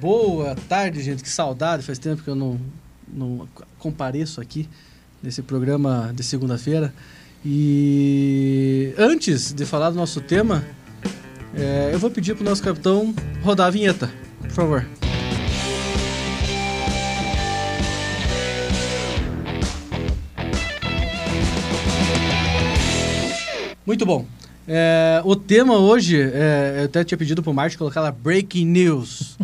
Boa tarde, gente. Que saudade. Faz tempo que eu não, não compareço aqui nesse programa de segunda-feira. E antes de falar do nosso tema, é, eu vou pedir para o nosso capitão rodar a vinheta, por favor. Muito bom. É, o tema hoje, é, eu até tinha pedido para o Márcio colocar lá Breaking News.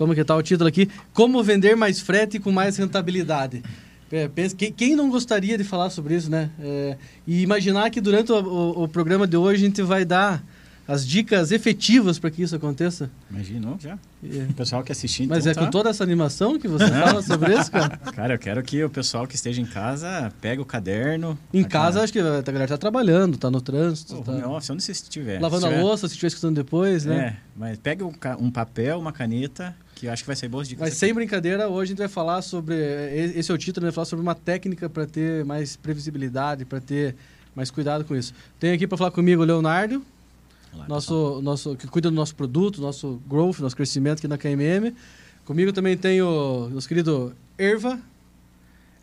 Como que tá o título aqui? Como vender mais frete com mais rentabilidade. É, pensa, quem, quem, não gostaria de falar sobre isso, né? É, e imaginar que durante o, o, o, programa de hoje a gente vai dar as dicas efetivas para que isso aconteça. Imaginou já? É. O pessoal que assistir. Mas então, é tá... com toda essa animação que você fala sobre isso, cara? Cara, eu quero que o pessoal que esteja em casa pegue o caderno. Em casa, acho que a galera está trabalhando, está no trânsito. Oh, tá... Nossa, onde você estiver. Lavando se tiver... a louça, se estiver escutando depois, né? É, mas pegue um papel, uma caneta que acho que vai ser boas dicas. Mas sem brincadeira, hoje a gente vai falar sobre. Esse é o título, vai falar sobre uma técnica para ter mais previsibilidade, para ter mais cuidado com isso. Tem aqui para falar comigo o Leonardo, Olá, nosso, nosso, que cuida do nosso produto, nosso growth, nosso crescimento aqui na KMM. Comigo também tem o nosso querido Erva,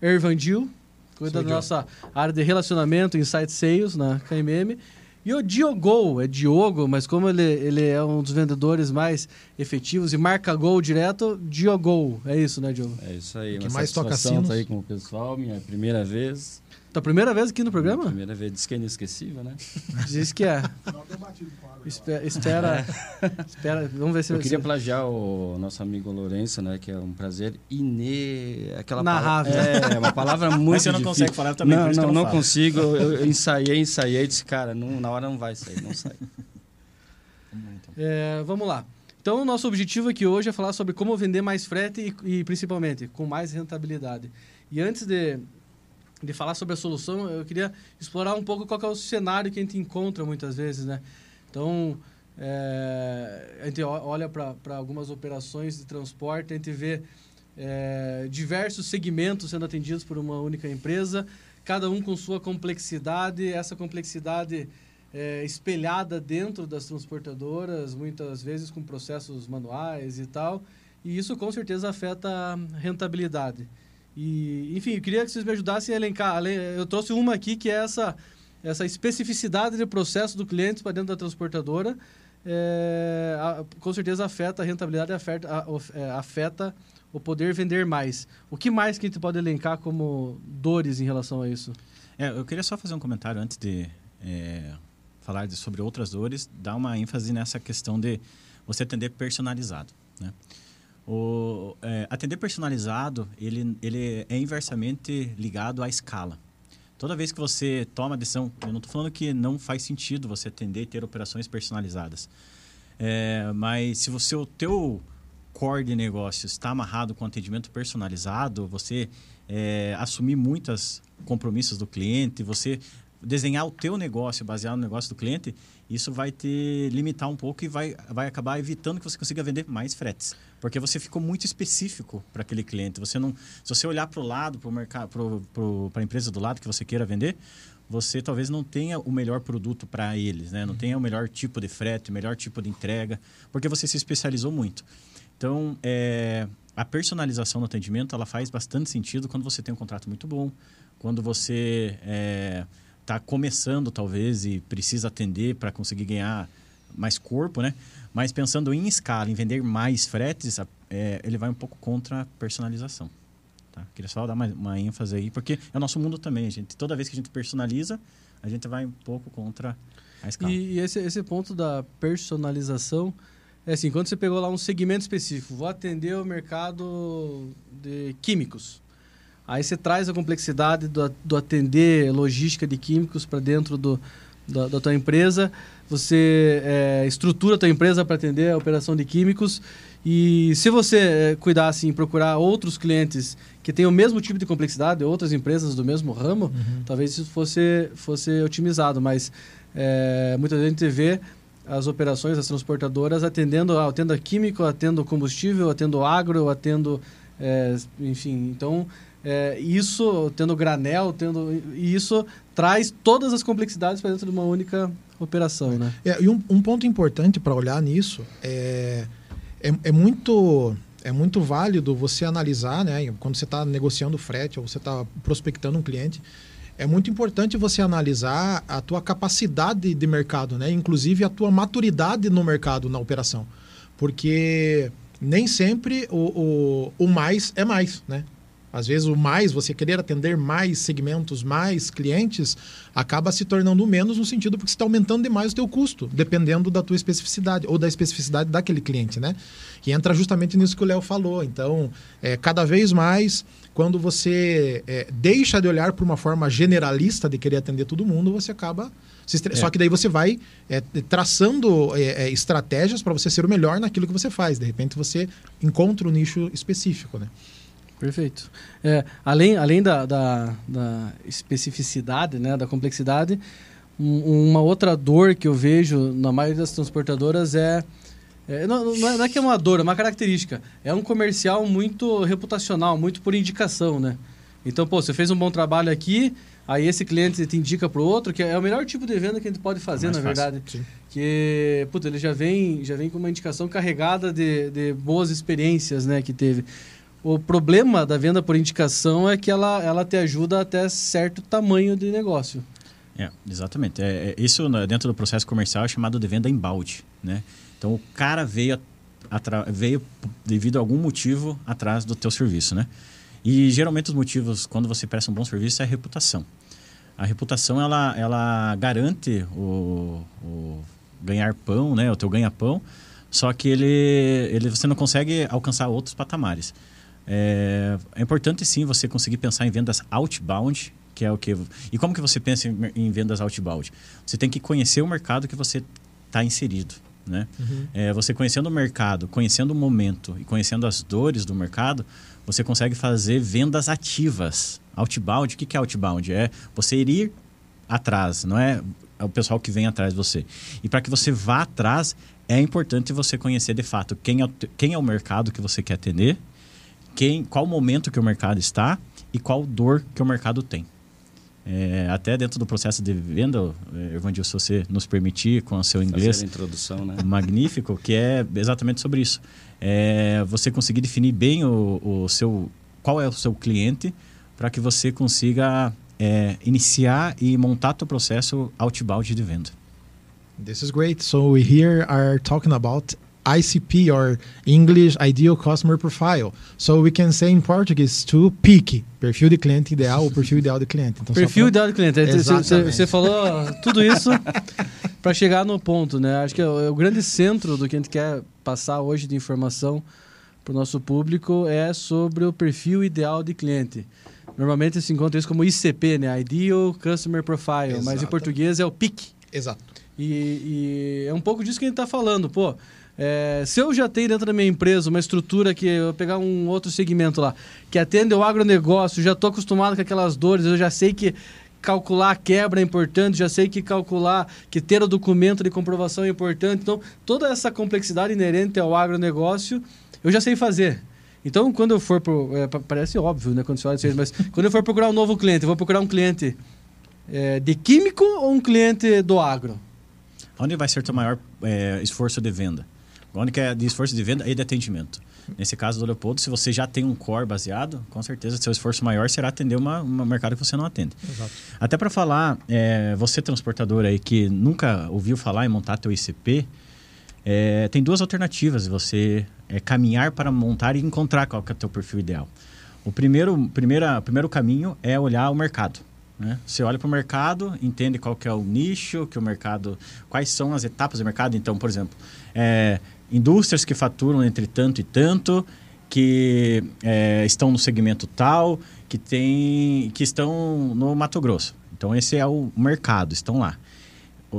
Ervandil, cuida da nossa área de relacionamento, Insight Sales na KMM. E o Diogo, é Diogo, mas como ele, ele é um dos vendedores mais efetivos e marca gol direto, Diogo. É isso, né, Diogo? É isso aí. Que mais toca sinos. Tá aí com o pessoal, minha primeira vez. Tua primeira vez aqui no programa? Minha primeira vez. Diz que é inesquecível, né? Diz que é. espera, espera, espera, vamos ver se... Eu queria plagiar o nosso amigo Lourenço, né? Que é um prazer ine... Aquela Narrável. Palavra, é, uma palavra muito Mas você não consegue falar também, Não, não, não, não consigo. Eu, eu, ensaiei, ensaiei e disse, cara, não, na hora não vai sair, não sai. É, vamos lá. Então, o nosso objetivo aqui hoje é falar sobre como vender mais frete e, e principalmente, com mais rentabilidade. E antes de, de falar sobre a solução, eu queria explorar um pouco qual é o cenário que a gente encontra muitas vezes, né? Então, é, a gente olha para algumas operações de transporte, a gente vê é, diversos segmentos sendo atendidos por uma única empresa, cada um com sua complexidade, essa complexidade é, espelhada dentro das transportadoras, muitas vezes com processos manuais e tal, e isso com certeza afeta a rentabilidade. E, enfim, eu queria que vocês me ajudassem a elencar. Eu trouxe uma aqui que é essa, essa especificidade de processo do cliente para dentro da transportadora. É, a, com certeza afeta a rentabilidade, afeta, é, afeta o poder vender mais. O que mais que a gente pode elencar como dores em relação a isso? É, eu queria só fazer um comentário antes de é, falar de, sobre outras dores, dar uma ênfase nessa questão de você atender personalizado. Né? O, atender personalizado, ele, ele é inversamente ligado à escala. Toda vez que você toma a decisão, eu não estou falando que não faz sentido você atender e ter operações personalizadas. É, mas se você, o teu core de negócio está amarrado com atendimento personalizado, você é, assumir muitos compromissos do cliente, você desenhar o teu negócio baseado no negócio do cliente, isso vai te limitar um pouco e vai, vai acabar evitando que você consiga vender mais fretes. Porque você ficou muito específico para aquele cliente. Você não, se você olhar para o lado, para mercado, para a empresa do lado que você queira vender, você talvez não tenha o melhor produto para eles, né? Não uhum. tenha o melhor tipo de frete, o melhor tipo de entrega, porque você se especializou muito. Então, é, a personalização no atendimento, ela faz bastante sentido quando você tem um contrato muito bom, quando você é, tá começando, talvez, e precisa atender para conseguir ganhar mais corpo, né? Mas pensando em escala, em vender mais fretes, é, ele vai um pouco contra a personalização. Tá? Queria só dar uma, uma, ênfase aí, porque é o nosso mundo também. Gente, toda vez que a gente personaliza, a gente vai um pouco contra a escala. E, e esse, esse ponto da personalização, é assim, quando você pegou lá um segmento específico, vou atender o mercado de químicos. Aí você traz a complexidade do, do atender logística de químicos para dentro do, da, da tua empresa. Você é, estrutura a tua empresa para atender a operação de químicos. E se você é, cuidar assim, procurar outros clientes que tenham o mesmo tipo de complexidade, outras empresas do mesmo ramo, uhum. talvez isso fosse, fosse otimizado, mas é, muita gente vê as operações, as transportadoras atendendo, atendo a químico, atendo combustível, atendo agro, atendo, é, enfim, então é, isso, tendo granel, tendo, e isso traz todas as complexidades para dentro de uma única operação, né? É, e um, um ponto importante para olhar nisso é, é, é muito é muito válido você analisar, né? Quando você está negociando frete ou você está prospectando um cliente, é muito importante você analisar a tua capacidade de mercado, né? Inclusive a tua maturidade no mercado, na operação. Porque nem sempre o, o, o mais é mais, né? Às vezes o mais, você querer atender mais segmentos, mais clientes, acaba se tornando menos no sentido porque você está aumentando demais o teu custo, dependendo da tua especificidade ou da especificidade daquele cliente, né? E entra justamente nisso que o Léo falou. Então, é, cada vez mais, quando você é, deixa de olhar por uma forma generalista de querer atender todo mundo, você acaba... É. Só que daí você vai é, traçando é, é, estratégias para você ser o melhor naquilo que você faz. De repente você encontra um nicho específico, né? Perfeito. É, além além da, da, da, especificidade, né, da complexidade, um, uma outra dor que eu vejo na maioria das transportadoras é, é não, não, é, que é uma dor, é uma característica. É um comercial muito reputacional, muito por indicação, né? Então, pô, você fez um bom trabalho aqui, aí esse cliente te indica para o outro, que é o melhor tipo de venda que a gente pode fazer, na verdade. Fácil, que, puta, ele já vem, já vem com uma indicação carregada de, de boas experiências, né, que teve. O problema da venda por indicação é que ela, ela te ajuda até certo tamanho de negócio. É, exatamente. É, é, isso dentro do processo comercial é chamado de venda em balde, né? Então o cara veio, veio devido a algum motivo atrás do teu serviço, né? E geralmente os motivos quando você presta um bom serviço é a reputação. A reputação ela, ela garante o, o ganhar pão, né? O teu ganha pão, só que ele, ele você não consegue alcançar outros patamares. É, é, importante sim você conseguir pensar em vendas outbound, que é o que. E como que você pensa em, em vendas outbound? Você tem que conhecer o mercado que você está inserido. Né? Uhum. É, você conhecendo o mercado, conhecendo o momento e conhecendo as dores do mercado, você consegue fazer vendas ativas. Outbound, o que é outbound? É você ir atrás, não é o pessoal que vem atrás de você. E para que você vá atrás, é importante você conhecer de fato quem é, quem é o mercado que você quer atender quem, qual momento que o mercado está e qual dor que o mercado tem. É, até dentro do processo de venda, é, Evandil, se você nos permitir, com o seu inglês introdução, né? magnífico, que é exatamente sobre isso. É, você conseguir definir bem o, o, seu, qual é o seu cliente para que você consiga é, iniciar e montar o processo outbound de venda. This is great. So we here are talking about ICP or English Ideal Customer Profile. So we can say in Portuguese to PIC, perfil de cliente ideal ou perfil ideal de cliente. Então, perfil pra... ideal de cliente. Você falou tudo isso para chegar no ponto, né? Acho que é o, é o grande centro do que a gente quer passar hoje de informação para o nosso público é sobre o perfil ideal de cliente. Normalmente se encontra isso como ICP, né? Ideal Customer Profile, Exato. mas em português é o PIC. Exato. E, e, é um pouco disso que a gente está falando. Pô, é, se eu já tenho dentro da minha empresa uma estrutura que eu pegar um outro segmento lá, que atende o agronegócio, já estou acostumado com aquelas dores, eu já sei que calcular a quebra é importante, já sei que calcular, que ter o documento de comprovação é importante. Então, toda essa complexidade inerente ao agronegócio, eu já sei fazer. Então, quando eu for pro, é, parece óbvio, né, quando você olha isso, mas quando eu for procurar um novo cliente, eu vou procurar um cliente é, de químico ou um cliente do agro? Onde vai ser o teu maior é, esforço de venda? Onde é de esforço de venda e de atendimento. Nesse caso do Leopoldo, se você já tem um core baseado, com certeza seu esforço maior será atender uma, um mercado que você não atende. Exato. Até para falar, é, você transportador aí que nunca ouviu falar em montar teu ICP, é, tem duas alternativas. Você é, caminhar para montar e encontrar qual que é o teu perfil ideal. O primeiro, primeira, primeiro caminho é olhar o mercado. Né? Você olha para o mercado, entende qual que é o nicho, que o mercado, quais são as etapas do mercado. Então, por exemplo, é, indústrias que faturam entre tanto e tanto, que é, estão no segmento tal, que, tem, que estão no Mato Grosso. Então, esse é o mercado, estão lá.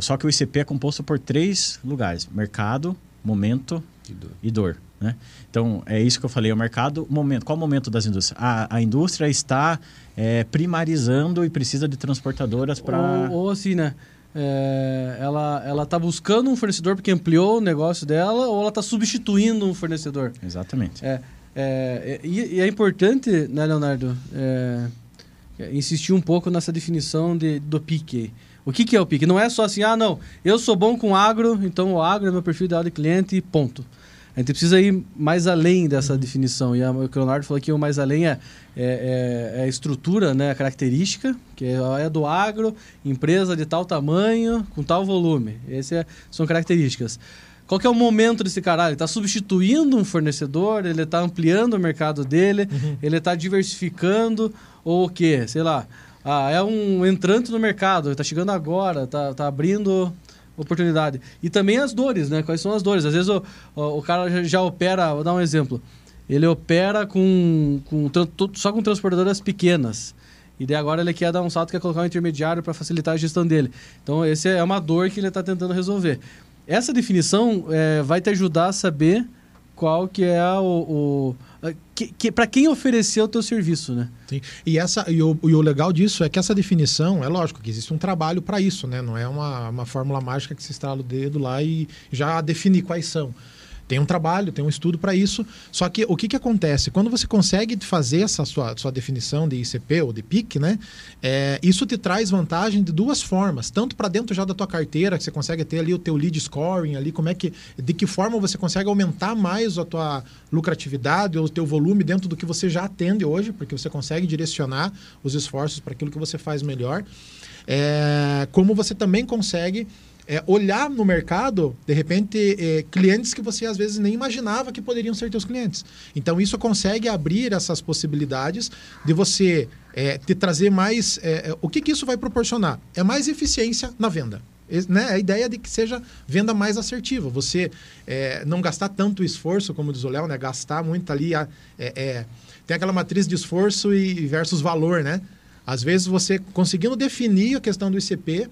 Só que o ICP é composto por três lugares: mercado, momento e dor. E dor né? Então, é isso que eu falei: o mercado, momento. Qual o momento das indústrias? A, a indústria está é, primarizando e precisa de transportadoras para. Ou, ou assim, né? É, ela ela está buscando um fornecedor porque ampliou o negócio dela ou ela está substituindo um fornecedor. Exatamente. É, é, e, e, é importante, né, Leonardo, é, insistir um pouco nessa definição de, do pique. O que, que é o pique? Não é só assim, ah, não, eu sou bom com agro, então o agro é meu perfil ideal de cliente e ponto. A gente precisa ir mais além dessa definição. E a, o Leonardo falou que o mais além é, é, é, é a estrutura, né, a característica, que é, é do agro, empresa de tal tamanho, com tal volume. Essas são características. Qual que é o momento desse cara? Ele está substituindo um fornecedor, ele está ampliando o mercado dele, uhum. ele está diversificando, ou o quê? Sei lá. Ah, é um entrante no mercado, está chegando agora, está tá abrindo oportunidade. E também as dores, né? Quais são as dores? Às vezes o, o, o cara já, opera, vou dar um exemplo. Ele opera com, com só com transportadoras pequenas. E daí agora ele quer dar um salto, quer colocar um intermediário para facilitar a gestão dele. Então, essa é uma dor que ele está tentando resolver. Essa definição é, vai te ajudar a saber qual que é o... o que, que para quem oferecer o teu serviço, né? Sim. E, essa, e o, e, o, legal disso é que essa definição, é lógico que existe um trabalho para isso, né? Não é uma, uma fórmula mágica que se estrala o dedo lá e já definir quais são. Tem um trabalho, tem um estudo para isso. Só que o que, que acontece? Quando você consegue fazer essa sua, sua definição de ICP ou de PIC, né? É, isso te traz vantagem de duas formas. Tanto para dentro já da tua carteira, que você consegue ter ali o teu lead scoring, ali, como é que, de que forma você consegue aumentar mais a tua lucratividade ou o teu volume dentro do que você já atende hoje, porque você consegue direcionar os esforços para aquilo que você faz melhor. É, como você também consegue é, olhar no mercado, de repente, é, clientes que você às vezes nem imaginava que poderiam ser teus clientes. Então, isso consegue abrir essas possibilidades de você é, te trazer mais. É, é, o que, que isso vai proporcionar? É mais eficiência na venda. Né? A ideia de que seja venda mais assertiva. Você é, não gastar tanto esforço, como diz o Léo, né? gastar muito ali. A, tem aquela matriz de esforço e versus valor, né? Às vezes você conseguindo definir a questão do ICP,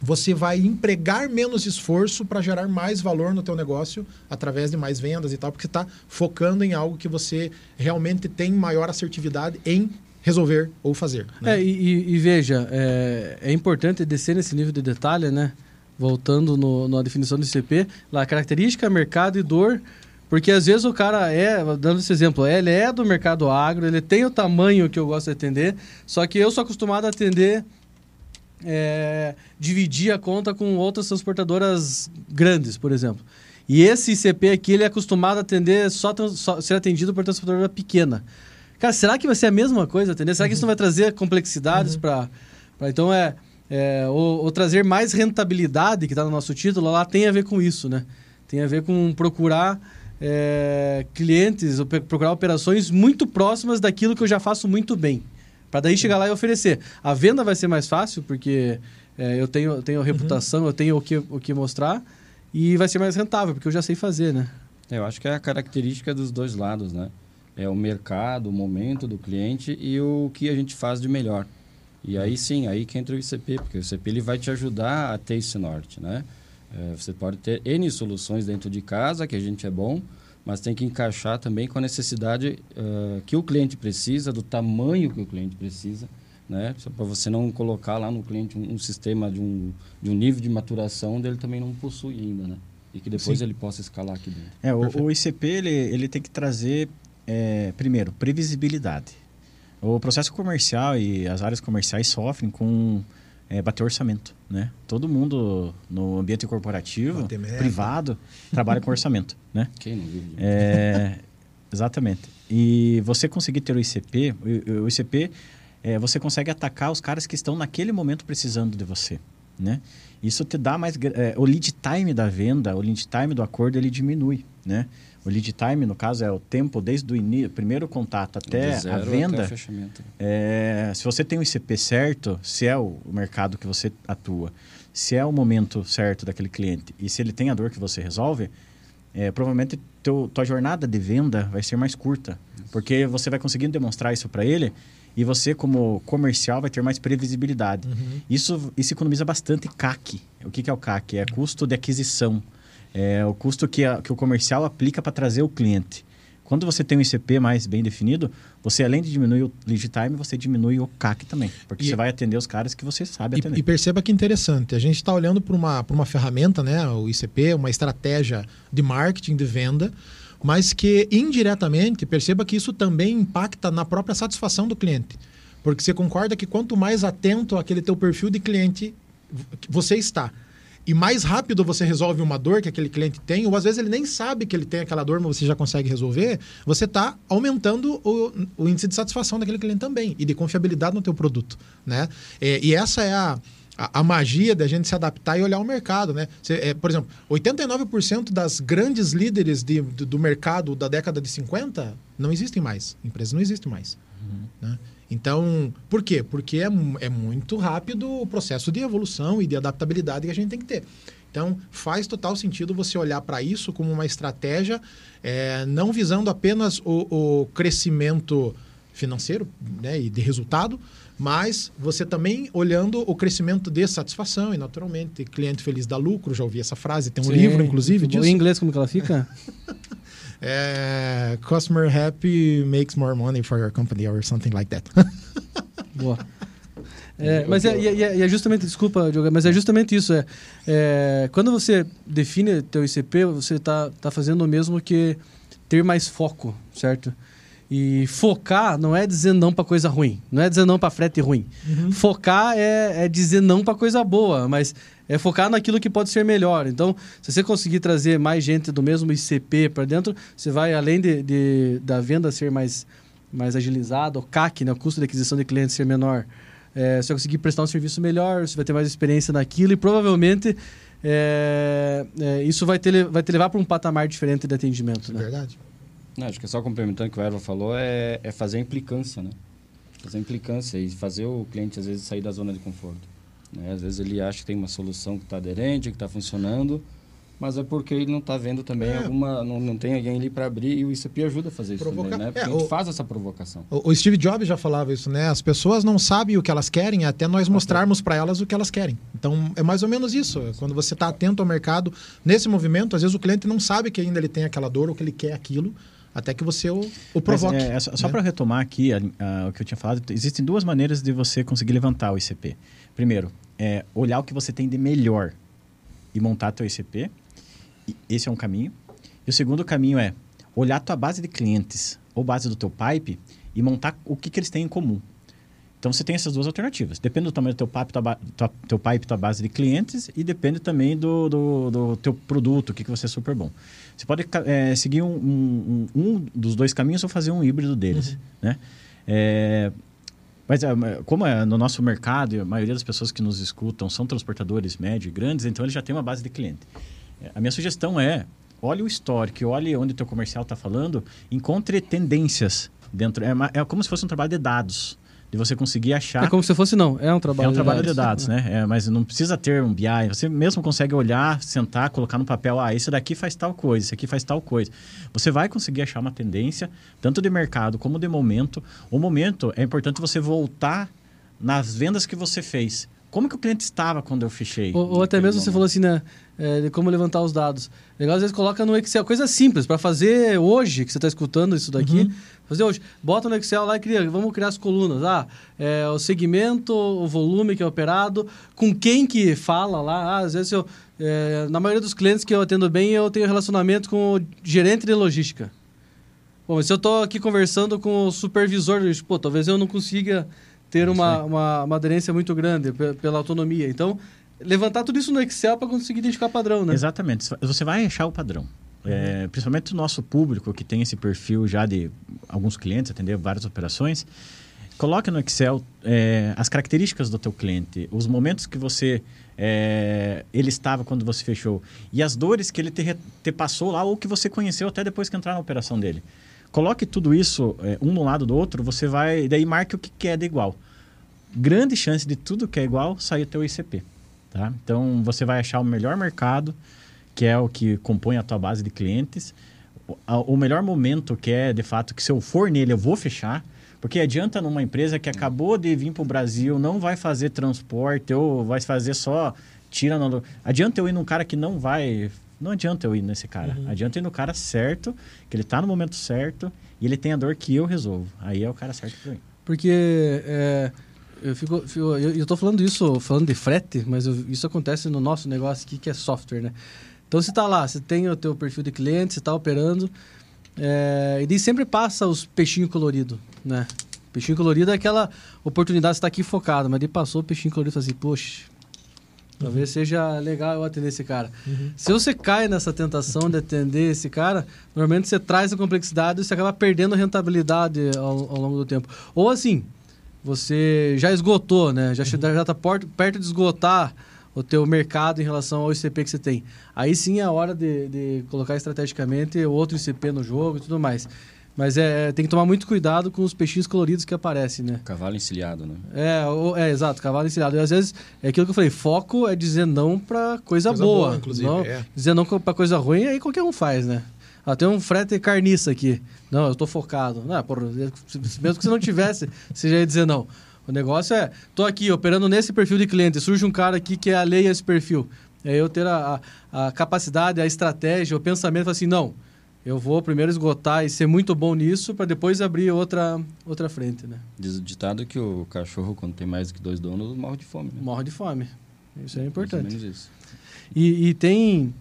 você vai empregar menos esforço para gerar mais valor no teu negócio através de mais vendas e tal, porque você está focando em algo que você realmente tem maior assertividade em resolver ou fazer. Né? É, e, e, veja, é, é, importante descer nesse nível de detalhe, né? Voltando no, na definição do ICP, lá, característica, mercado e dor, porque às vezes o cara é, dando esse exemplo, ele é do mercado agro, ele tem o tamanho que eu gosto de atender, só que eu sou acostumado a atender é, dividir a conta com outras transportadoras grandes, por exemplo. E esse ICP aqui, ele é acostumado a atender só, só ser atendido por transportadora pequena. Cara, será que vai ser a mesma coisa atender? Será que isso não vai trazer complexidades uhum. para... Então, é... é ou, ou, trazer mais rentabilidade, que está no nosso título, lá tem a ver com isso, né? Tem a ver com procurar é, clientes, procurar operações muito próximas daquilo que eu já faço muito bem. Para daí chegar lá e oferecer. A venda vai ser mais fácil, porque é, eu tenho, tenho reputação, uhum. eu tenho o que, o que mostrar, e vai ser mais rentável, porque eu já sei fazer, né? Eu acho que é a característica dos dois lados, né? É o mercado, o momento do cliente e o que a gente faz de melhor. E aí sim, aí que entra o ICP, porque o ICP ele vai te ajudar a ter esse norte, né? É, você pode ter N soluções dentro de casa, que a gente é bom, mas tem que encaixar também com a necessidade uh, que o cliente precisa, do tamanho que o cliente precisa, né? Só para você não colocar lá no cliente um, um, sistema de um, de um nível de maturação onde ele também não possui ainda, né? E que depois Sim. ele possa escalar aqui dentro. É, o, o, ICP ele, ele tem que trazer, é, primeiro, previsibilidade. O processo comercial e as áreas comerciais sofrem com é, bater orçamento, né? Todo mundo no ambiente corporativo, privado, trabalha com orçamento, né? Quem não vive? É, exatamente. E você conseguir ter o ICP, o, o ICP, é, você consegue atacar os caras que estão naquele momento precisando de você, né? Isso te dá mais... É, o lead time da venda, o lead time do acordo, ele diminui, né? O lead time, no caso, é o tempo desde o início, primeiro contato até a venda. Até é, se você tem o ICP certo, se é o mercado que você atua, se é o momento certo daquele cliente e se ele tem a dor que você resolve, é, provavelmente teu, tua jornada de venda vai ser mais curta. Isso. Porque você vai conseguindo demonstrar isso para ele e você, como comercial, vai ter mais previsibilidade. Uhum. Isso, isso economiza bastante CAC. O que, que é o CAC? É custo de aquisição é o custo que, a, que o comercial aplica para trazer o cliente. Quando você tem um ICP mais bem definido, você além de diminuir o lead time, você diminui o CAC também. Porque e, você vai atender os caras que você sabe atender. E, e perceba que interessante, a gente está olhando para uma, uma ferramenta, né, o ICP, uma estratégia de marketing, de venda, mas que indiretamente, perceba que isso também impacta na própria satisfação do cliente. Porque você concorda que quanto mais atento àquele teu perfil de cliente você está, e mais rápido você resolve uma dor que aquele cliente tem, ou às vezes ele nem sabe que ele tem aquela dor, mas você já consegue resolver, você está aumentando o, o, índice de satisfação daquele cliente também e de confiabilidade no teu produto, né? É, e essa é a, a, a, magia da gente se adaptar e olhar o mercado, né? Você, é, por exemplo, 89% das grandes líderes de, do, do, mercado da década de 50 não existem mais. Empresas não existem mais. Uhum. Né? Então, por quê? Porque é, é muito rápido o processo de evolução e de adaptabilidade que a gente tem que ter. Então, faz total sentido você olhar para isso como uma estratégia, é, não visando apenas o, o crescimento financeiro né, e de resultado, mas você também olhando o crescimento de satisfação e, naturalmente, cliente feliz dá lucro. Já ouvi essa frase, tem um Sim, livro, inclusive, disso. Em inglês, como que ela fica? É, customer happy makes more money for your company or something like that. Boa. É, mas é, é, é, justamente, desculpa, Diogo, mas é justamente isso. É, é, quando você define teu ICP, você está tá fazendo o mesmo que ter mais foco, certo? E focar não é dizer não para coisa ruim, não é dizer não para frete ruim. Uhum. Focar é, é dizer não para coisa boa, mas é focar naquilo que pode ser melhor. Então, se você conseguir trazer mais gente do mesmo ICP para dentro, você vai, além de, de, da venda ser mais, mais agilizada, o CAC, né, o custo de aquisição de clientes ser menor, é, você vai conseguir prestar um serviço melhor, você vai ter mais experiência naquilo e provavelmente é, é, isso vai te, vai te levar para um patamar diferente de atendimento. Né? Verdade. Não, acho que só complementando o que o Erva falou, é, é fazer a implicância, né? Fazer a implicância e fazer o cliente, às vezes, sair da zona de conforto. Né? Às vezes ele acha que tem uma solução que está aderente, que está funcionando, mas é porque ele não está vendo também é. alguma. Não, não tem alguém ali para abrir e o ICP ajuda a fazer isso Provocar. também, né? Porque é, a gente faz essa provocação. O, o, Steve Jobs já falava isso, né? As pessoas não sabem o que elas querem até nós mostrarmos para elas o que elas querem. Então é mais ou menos isso. Quando você está atento ao mercado, nesse movimento, às vezes o cliente não sabe que ainda ele tem aquela dor ou que ele quer aquilo até que você o, o provoque. Mas, é, só, né? para retomar aqui a, a, o que eu tinha falado, existem duas maneiras de você conseguir levantar o ICP. Primeiro, é olhar o que você tem de melhor e montar teu ICP. Esse é um caminho. E o segundo caminho é olhar a tua base de clientes ou base do teu pipe e montar o que, que eles têm em comum. Então você tem essas duas alternativas. Depende do tamanho do teu pipe, tua, tua, teu pipe, tua base de clientes e depende também do, do, do teu produto, o que, que você é super bom. Você pode é, seguir um, um, um, dos dois caminhos ou fazer um híbrido deles. Uhum. Né? É, mas é, como é no nosso mercado, a maioria das pessoas que nos escutam são transportadores médios e grandes, então ele já tem uma base de cliente. A minha sugestão é, olhe o histórico, olhe onde o teu comercial está falando, encontre tendências dentro. É, é como se fosse um trabalho de dados de você conseguir achar. É como se fosse não, é um trabalho. É um trabalho de dados, de dados né? É, mas não precisa ter um BI. Você mesmo consegue olhar, sentar, colocar no papel, ah, esse daqui faz tal coisa, esse aqui faz tal coisa. Você vai conseguir achar uma tendência, tanto de mercado como de momento. O momento é importante você voltar nas vendas que você fez. Como que o cliente estava quando eu fechei? Ou, ou até mesmo momento. você falou assim, né? É, de como levantar os dados. Legal, às vezes coloca no Excel, coisa simples, para fazer hoje, que você está escutando isso daqui, uhum. fazer hoje. Bota no Excel lá e cria, vamos criar as colunas. Ah, é, o segmento, o volume que é operado, com quem que fala lá. Ah, às vezes eu, é, na maioria dos clientes que eu atendo bem, eu tenho relacionamento com o gerente de logística. Bom, mas se eu estou aqui conversando com o supervisor, pô, talvez eu não consiga ter uma, uma, uma aderência muito grande pela autonomia. Então, levantar tudo isso no Excel para conseguir identificar padrão, né? Exatamente. Você vai achar o padrão. É, principalmente o nosso público, que tem esse perfil já de alguns clientes, atender várias operações, coloque no Excel é, as características do teu cliente, os momentos que você é, ele estava quando você fechou e as dores que ele te, te, passou lá ou que você conheceu até depois que entrar na operação dele. Coloque tudo isso é, um no lado do outro, você vai daí marque o que, que de igual. Grande chance de tudo que é igual sair o teu ICP. Tá? Então, você vai achar o melhor mercado, que é o que compõe a tua base de clientes. O, o melhor momento, que é, de fato, que se eu for nele, eu vou fechar. Porque adianta numa empresa que acabou de vir para o Brasil, não vai fazer transporte ou vai fazer só tira no... Adianta eu ir num cara que não vai... Não adianta eu ir nesse cara. Uhum. Adianta eu ir no cara certo, que ele está no momento certo e ele tem a dor que eu resolvo. Aí é o cara certo para mim. Porque... É eu fico, fico eu, estou falando isso, falando de frete, mas eu, isso acontece no nosso negócio aqui que é software, né? Então você está lá, você tem o teu perfil de cliente, você está operando, é, e daí sempre passa os peixinhos coloridos, né? Peixinho colorido é aquela oportunidade de estar aqui focado, mas daí passou o peixinho colorido e assim, poxa, Talvez seja legal eu atender esse cara. Se você cai nessa tentação de atender esse cara, normalmente você traz a complexidade e você acaba perdendo rentabilidade ao, ao longo do tempo. Ou assim, você já esgotou, né? Já já está perto de esgotar o teu mercado em relação ao ICP que você tem. Aí sim é a hora de, de colocar estrategicamente outro ICP no jogo e tudo mais. Mas é, tem que tomar muito cuidado com os peixinhos coloridos que aparecem, né? Cavalo encilhado, né? É, o, é exato, cavalo encilhado. E às vezes, é aquilo que eu falei, foco é dizer não para coisa, coisa, boa. boa inclusive, não, é. Dizer não para coisa ruim, aí qualquer um faz, né? Ah, tem um frete carniça aqui. Não, eu estou focado. Não, porra, mesmo que você não tivesse, você já ia dizer não. O negócio é, tô aqui operando nesse perfil de cliente, surge um cara aqui que é alheio a esse perfil. É eu ter a, a, a capacidade, a estratégia, o pensamento, assim, não, eu vou primeiro esgotar e ser muito bom nisso para depois abrir outra, outra frente, né? Diz o ditado que o cachorro, quando tem mais do que dois donos, morre de fome. Né? Morre de fome. Isso é importante. Mais ou menos isso. E, e tem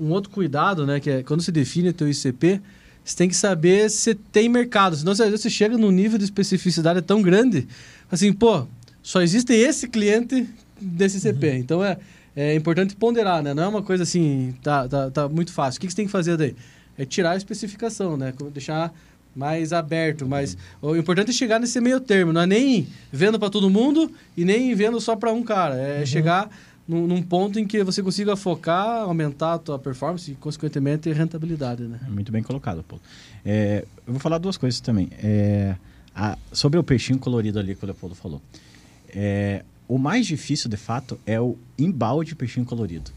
um outro cuidado, né? Que é quando você define teu ICP, você tem que saber se tem mercado. Senão você, você chega num nível de especificidade tão grande, assim, pô, só existe esse cliente desse ICP. Uhum. Então é, é importante ponderar, né? Não é uma coisa assim, tá, tá, tá muito fácil. O que, que você tem que fazer daí? É tirar a especificação, né? Deixar mais aberto, mas o importante é chegar nesse meio termo, não é nem vendo para todo mundo e nem vendo só para um cara, é uhum. chegar num, num, ponto em que você consiga focar, aumentar a tua performance e consequentemente rentabilidade, né? É muito bem colocado, Paulo. É, eu vou falar duas coisas também. É, a, sobre o peixinho colorido ali que o Leopoldo falou. É, o mais difícil, de fato, é o embalde peixinho colorido.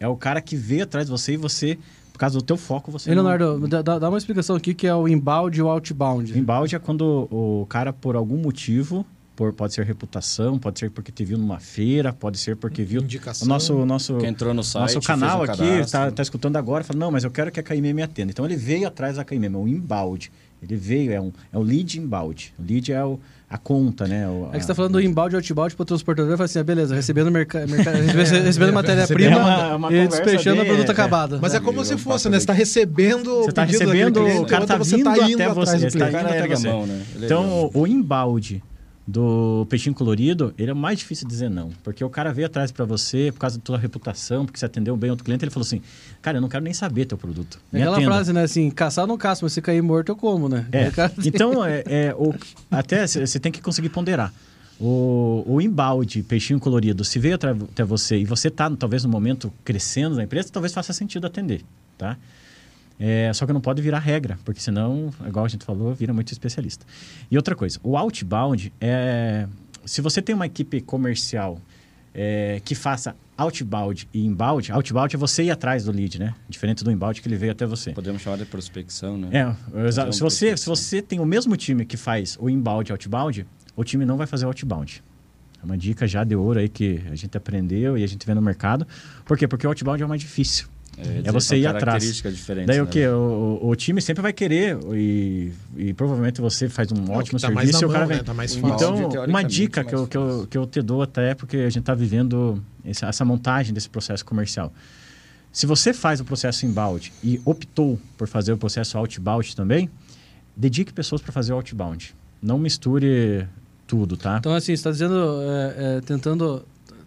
É o cara que vê atrás de você e você causa do teu foco, você. Ei, Leonardo, não... dá, dá, uma explicação aqui que é o inbound e o outbound. Inbound é quando o cara, por algum motivo, por, pode ser reputação, pode ser porque te viu numa feira, pode ser porque viu Indicação, o nosso nosso que entrou no site, nosso canal aqui, está tá escutando agora, fala, não, mas eu quero que a KM me atenda. Então ele veio atrás da KM, é o inbound. Ele veio, é, um, é o lead inbound. O lead é o a conta, né? O, é que você está falando do inbound e outbound para o transportador, fala assim, ah, beleza, recebendo, merca, merca recebendo matéria-prima é e despechando o produto é, acabado. Mas é como se fosse, né? Você está recebendo Você está recebendo, o cara está vindo tá até você. Está indo até você. Mão, né? Então, o inbound do peixinho colorido, ele é mais difícil dizer não. Porque o cara veio atrás para você por causa da tua reputação, porque você atendeu bem outro cliente, ele falou assim, cara, eu não quero nem saber teu produto. É aquela atenda. frase, né? Assim, caçar não caço, mas se cair morto eu como, né? É. Então, é, é o, até você tem que conseguir ponderar. O, o embalde, peixinho colorido, se veio até você e você está talvez no momento crescendo na empresa, talvez faça sentido atender, tá? É, só que não pode virar regra, porque senão, igual a gente falou, vira muito especialista. E outra coisa, o outbound é. Se você tem uma equipe comercial é, que faça outbound e inbound, outbound é você ir atrás do lead, né? Diferente do inbound que ele veio até você. Podemos chamar de prospecção, né? É, exato. Se você, se você tem o mesmo time que faz o inbound e outbound, o time não vai fazer o outbound. É uma dica já de ouro aí que a gente aprendeu e a gente vê no mercado. Por quê? Porque o outbound é o mais difícil. É, é você ir atrás. Daí né? o que? O, o, time sempre vai querer e, e provavelmente você faz um ótimo tá serviço e o cara vem. Né? Tá então, uma dica que eu, que, eu, que eu te dou até porque a gente está vivendo essa, essa montagem desse processo comercial. Se você faz o processo inbound e optou por fazer o processo outbound também, dedique pessoas para fazer o outbound. Não misture tudo, tá? Então, assim, você está dizendo, é, é, tentando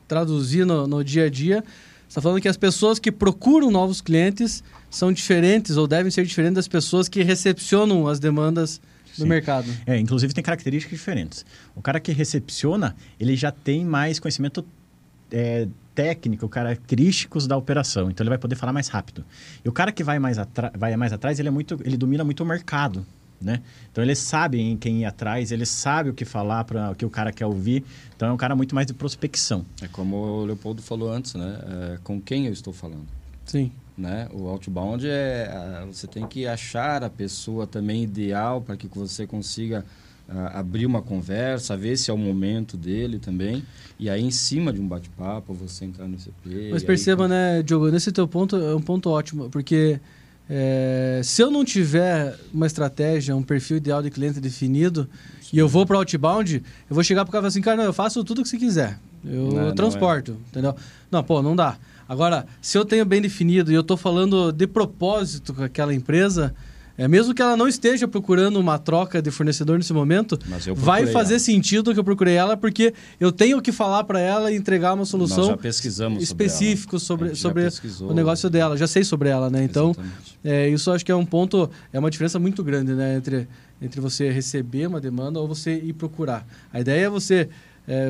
traduzir no, no dia a dia, está falando que as pessoas que procuram novos clientes são diferentes ou devem ser diferentes das pessoas que recepcionam as demandas do Sim. mercado. É, inclusive tem características diferentes. O cara que recepciona, ele já tem mais conhecimento é, técnico, característicos da operação. Então ele vai poder falar mais rápido. E o cara que vai mais, vai mais atrás, ele é muito, ele domina muito o mercado. Né? Então ele sabe em quem ir atrás, ele sabe o que falar para o que o cara quer ouvir. Então é um cara muito mais de prospecção. É como o Leopoldo falou antes, né? É, com quem eu estou falando? Sim. Né? O outbound é você tem que achar a pessoa também ideal para que você consiga uh, abrir uma conversa, ver se é o momento dele também. E aí, em cima de um bate-papo, você entrar no CP. Mas perceba, aí... né, Diogo, nesse teu ponto é um ponto ótimo, porque é, se eu não tiver uma estratégia, um perfil ideal de cliente definido, Sim. e eu vou para outbound, eu vou chegar para o cara e falar assim, cara, não, eu faço tudo o que você quiser. Eu, não, transporto, não é. entendeu? Não, pô, não dá. Agora, se eu tenho bem definido e eu estou falando de propósito com aquela empresa, É, mesmo que ela não esteja procurando uma troca de fornecedor nesse momento, Mas eu vai fazer ela. sentido que eu procurei ela, porque eu tenho que falar para ela e entregar uma solução pesquisamos sobre sobre, sobre o negócio dela. Já sei sobre ela, né? Então, é, isso acho que é um ponto, é uma diferença muito grande, né? Entre, entre você receber uma demanda ou você ir procurar. A ideia é você,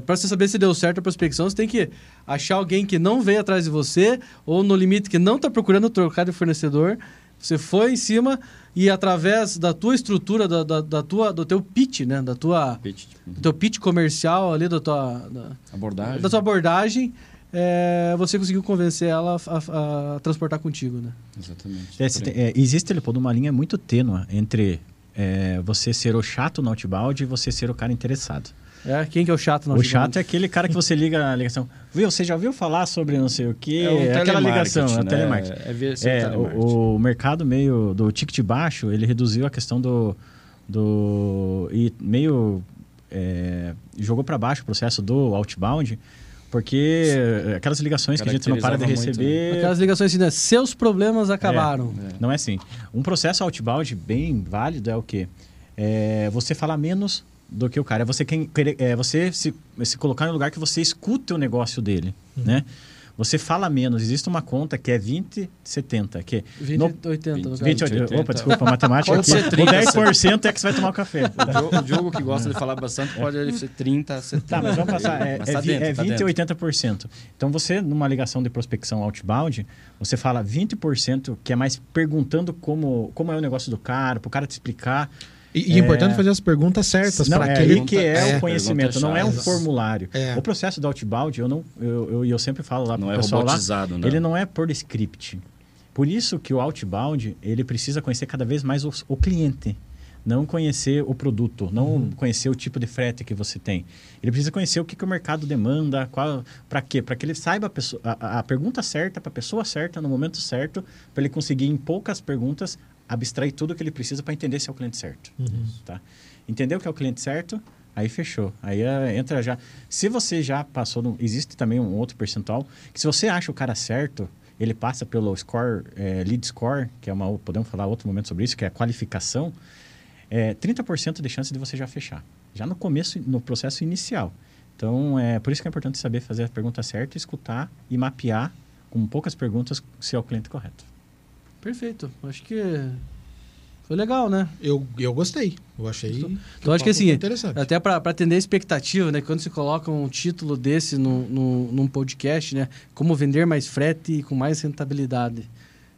para você saber se deu certo a prospecção, você tem que achar alguém que não veio atrás de você ou no limite que não está procurando trocar de fornecedor. Você foi em cima e através da tua estrutura, da, da, da tua, do teu pitch, né? Da tua, Pitch, do teu pitch comercial ali, da tua, da, abordagem. da tua abordagem, é, você conseguiu convencer ela a, a- a transportar contigo, né? Exatamente. É, é, existe, Leopoldo, uma linha muito tênua entre é, você ser o chato no outbound e você ser o cara interessado. É, quem que é o chato? no o chato é aquele cara que você liga a ligação. Viu, você já ouviu falar sobre não sei o quê? É um aquela ligação, é o né? telemarketing. É, se É, telemarketing. o, o mercado meio do ticket baixo, ele reduziu a questão do... do e meio é, jogou para baixo o processo do outbound, porque aquelas ligações que a gente não para de Caracterizava muito, né? receber... Aquelas ligações assim, né? Seus problemas acabaram. É. Não é assim. Um processo outbound bem válido é o quê? É você falar menos do que o cara. É você, quem, é você se, se colocar no lugar que você escuta o negócio dele, né? Você fala menos. Existe uma conta que é 20-70, que 20, no- 80, no caso. 20, 80. opa, desculpa, matemática aqui. ser 30, o 10% é que você vai tomar o café. O Diogo, que gosta de falar bastante pode ser 30, 70. Tá, mas vamos passar. É, Mas é tá vi- dentro, é tá 20 dentro. e 80%. Então, você, numa ligação de prospecção outbound, você fala 20%, que é mais perguntando como, como é o negócio do cara, para o cara te explicar. E, e é importante fazer as perguntas certas para é aquele que é, é, o conhecimento, pergunta não é um formulário. É. O processo do outbound, eu não, eu, eu, eu sempre falo lá Não pro é pessoal lá, robotizado, né? ele não é por script. Por isso que o outbound, ele precisa conhecer cada vez mais o, o cliente. Não conhecer o produto, não Uhum. conhecer o tipo de frete que você tem. Ele precisa conhecer o que, que o mercado demanda, para quê? Para que ele saiba a, pessoa- a- a pergunta certa, para a pessoa certa, no momento certo, para ele conseguir, em poucas perguntas, abstrair tudo que ele precisa para entender se é o cliente certo. Tá? Entendeu que é o cliente certo? Aí fechou. Aí é, entra já. Se você já passou. No, existe também um outro percentual que se você acha o cara certo, ele passa pelo score, é, lead score, que é uma. Podemos falar outro momento sobre isso, que é a qualificação. É 30% de chance de você já fechar. Já no começo, no processo inicial. Então, é por isso que é importante saber fazer a pergunta certa, escutar e mapear com poucas perguntas se é o cliente correto. Perfeito. Acho que foi legal, né? Eu, eu gostei. Eu achei. Então, acho que assim. Até para atender a expectativa, né? Quando se coloca um título desse no, no, num podcast, né? Como vender mais frete e com mais rentabilidade.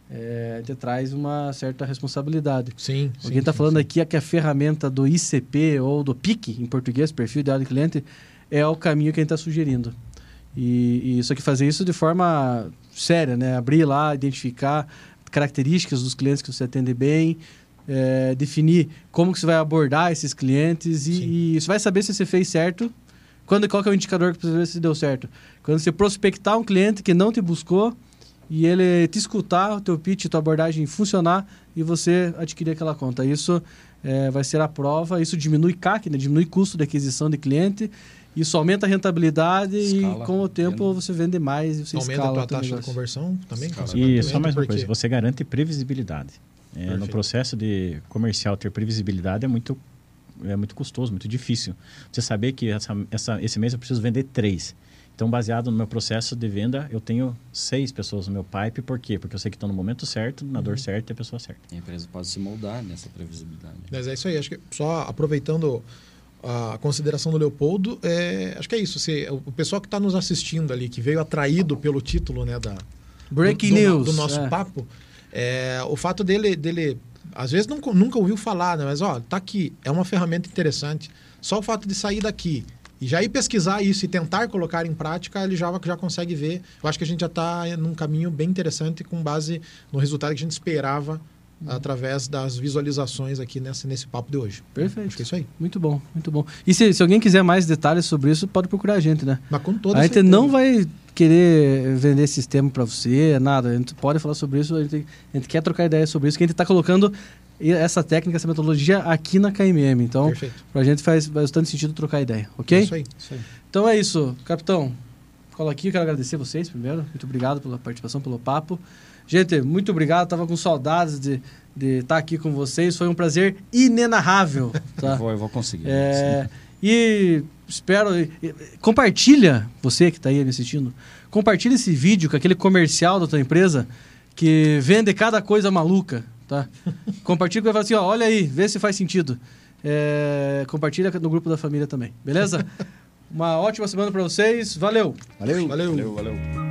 É, te traz uma certa responsabilidade. Sim. Alguém está falando aqui é que a ferramenta do ICP ou do PIC, em português, perfil ideal de cliente, é o caminho que a gente está sugerindo. E, e só que fazer isso de forma séria, né? Abrir lá, identificar características dos clientes que você atende bem, é, definir como que você vai abordar esses clientes e, e você vai saber se você fez certo. Quando, qual que é o indicador que precisa ver se deu certo? Quando você prospectar um cliente que não te buscou e ele te escutar, o teu pitch, tua abordagem funcionar e você adquirir aquela conta. Isso é, vai ser a prova, isso diminui CAC, né? diminui custo de aquisição de cliente, isso aumenta a rentabilidade Escala, e com o tempo vendo. você vende mais e você Aumenta a escala tua o teu taxa de negócio. conversão também? Escala. E só mais uma porque- coisa, você garante previsibilidade. É, no processo de comercial ter previsibilidade é muito é muito custoso, muito difícil. Você saber que essa, essa, esse mês eu preciso vender três. Então, baseado no meu processo de venda, eu tenho seis pessoas no meu pipe. Por quê? Porque eu sei que estão no momento certo, na Uhum. dor certa e a pessoa certa. A empresa pode se moldar nessa previsibilidade. Mas é isso aí. Acho que só aproveitando a consideração do Leopoldo, é, acho que é isso. Se, o pessoal que está nos assistindo ali, que veio atraído pelo título né, da, Breaking do, do- news. do nosso é. papo, é, o fato dele, dele às vezes nunca, nunca ouviu falar, né? mas ó, tá aqui, é uma ferramenta interessante. Só o fato de sair daqui e já ir pesquisar isso e tentar colocar em prática, ele já, já consegue ver. Eu acho que a gente já está num caminho bem interessante com base no resultado que a gente esperava através das visualizações aqui nesse, nesse papo de hoje. Perfeito. Acho que é isso aí. Muito bom, muito bom. E se, se alguém quiser mais detalhes sobre isso, pode procurar a gente, né? Mas com toda a gente certeza. não vai querer vender sistema para você, nada. A gente pode falar sobre isso, a gente, a gente quer trocar ideia sobre isso, que a gente está colocando essa técnica, essa metodologia aqui na KMM. Então, para a gente faz bastante sentido trocar ideia, ok? É isso aí. Então é isso, capitão. colo aqui, quero agradecer vocês primeiro. Muito obrigado pela participação, pelo papo. Gente, muito obrigado. Tava com saudades de de estar aqui com vocês. Foi um prazer inenarrável. Tá? Eu, vou, eu vou conseguir. É, e espero. e- e- Compartilha, você que está aí me assistindo, compartilha esse vídeo com aquele comercial da tua empresa que vende cada coisa maluca. Tá? compartilha e vai falar assim: ó, olha aí, vê se faz sentido. É, compartilha no grupo da família também, beleza? Uma ótima semana para vocês. Valeu! Valeu. Valeu. Valeu, valeu.